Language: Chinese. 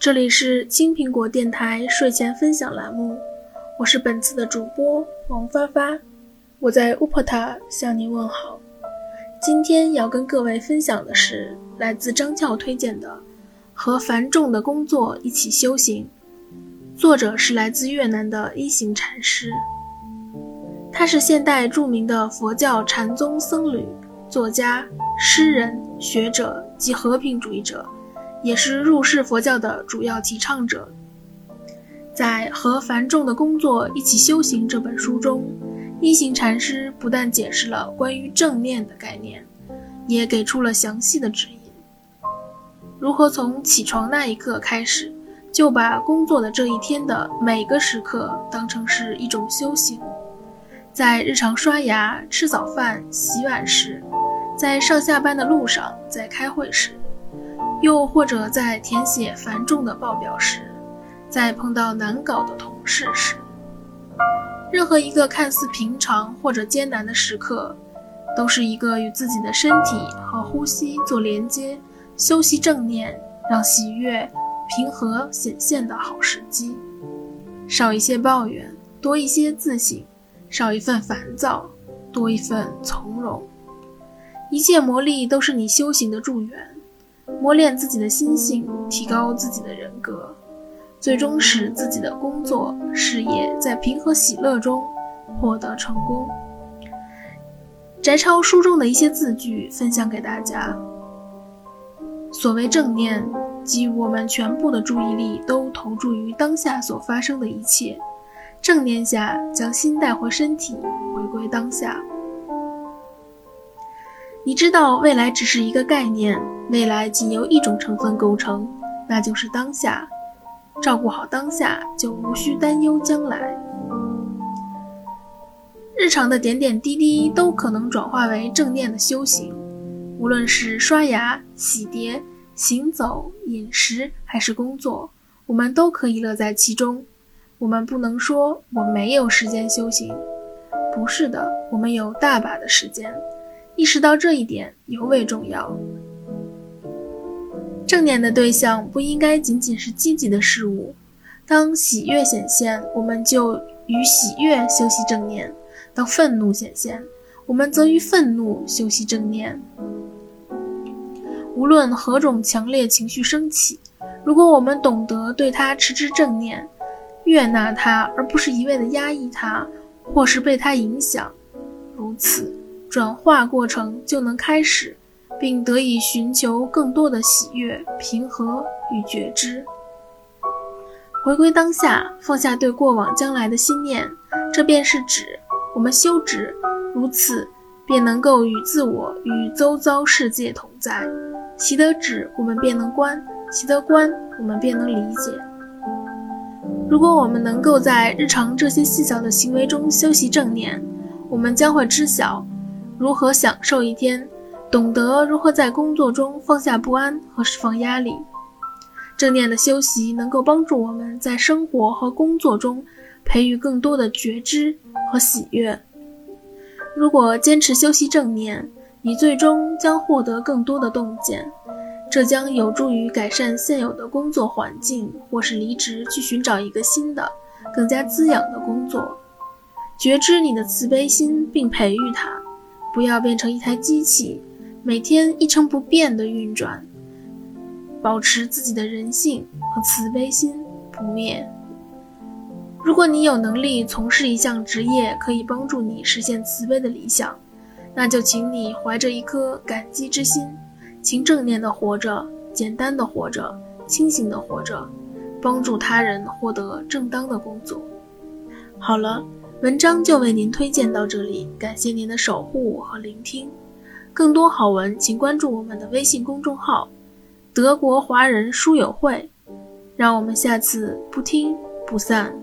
这里是青苹果电台睡前分享栏目，我是本次的主播王发发，我在乌普塔向您问好。今天要跟各位分享的是来自张俏推荐的《和繁重的工作一起修行》，作者是来自越南的一行禅师，他是现代著名的佛教禅宗僧侣、作家、诗人、学者及和平主义者。也是入世佛教的主要提倡者。在《和繁重的工作一起修行》这本书中，一行禅师不但解释了关于正念的概念，也给出了详细的指引：如何从起床那一刻开始，就把工作的这一天的每个时刻当成是一种修行；在日常刷牙、吃早饭、洗碗时，在上下班的路上，在开会时。又或者在填写繁重的报表时，在碰到难搞的同事时，任何一个看似平常或者艰难的时刻，都是一个与自己的身体和呼吸做连接、修习正念、让喜悦、平和显现的好时机。少一些抱怨，多一些自省；少一份烦躁，多一份从容。一切魔力都是你修行的助缘。磨练自己的心性，提高自己的人格，最终使自己的工作事业在平和喜乐中获得成功。摘抄书中的一些字句，分享给大家。所谓正念，即我们全部的注意力都投注于当下所发生的一切。正念下，将心带回身体，回归当下。你知道，未来只是一个概念。未来仅由一种成分构成，那就是当下。照顾好当下，就无需担忧将来。日常的点点滴滴都可能转化为正念的修行，无论是刷牙、洗碟、行走、饮食，还是工作，我们都可以乐在其中。我们不能说我没有时间修行，不是的，我们有大把的时间。意识到这一点尤为重要。正念的对象不应该仅仅是积极的事物。当喜悦显现，我们就与喜悦修习正念；当愤怒显现，我们则与愤怒修习正念。无论何种强烈情绪升起，如果我们懂得对它持之正念，悦纳它，而不是一味的压抑它，或是被它影响，如此转化过程就能开始。并得以寻求更多的喜悦、平和与觉知，回归当下，放下对过往、将来的心念。这便是指我们修止，如此便能够与自我与周遭世界同在。习得止，我们便能观；习得观，我们便能理解。如果我们能够在日常这些细小的行为中修习正念，我们将会知晓如何享受一天。懂得如何在工作中放下不安和释放压力，正念的修习能够帮助我们在生活和工作中培育更多的觉知和喜悦。如果坚持修习正念，你最终将获得更多的洞见，这将有助于改善现有的工作环境，或是离职去寻找一个新的、更加滋养的工作。觉知你的慈悲心，并培育它，不要变成一台机器。每天一成不变的运转，保持自己的人性和慈悲心不灭。如果你有能力从事一项职业，可以帮助你实现慈悲的理想，那就请你怀着一颗感激之心，请正念的活着，简单的活着，清醒的活着，帮助他人获得正当的工作。好了，文章就为您推荐到这里，感谢您的守护和聆听。更多好文，请关注我们的微信公众号“德国华人书友会”。让我们下次不听不散。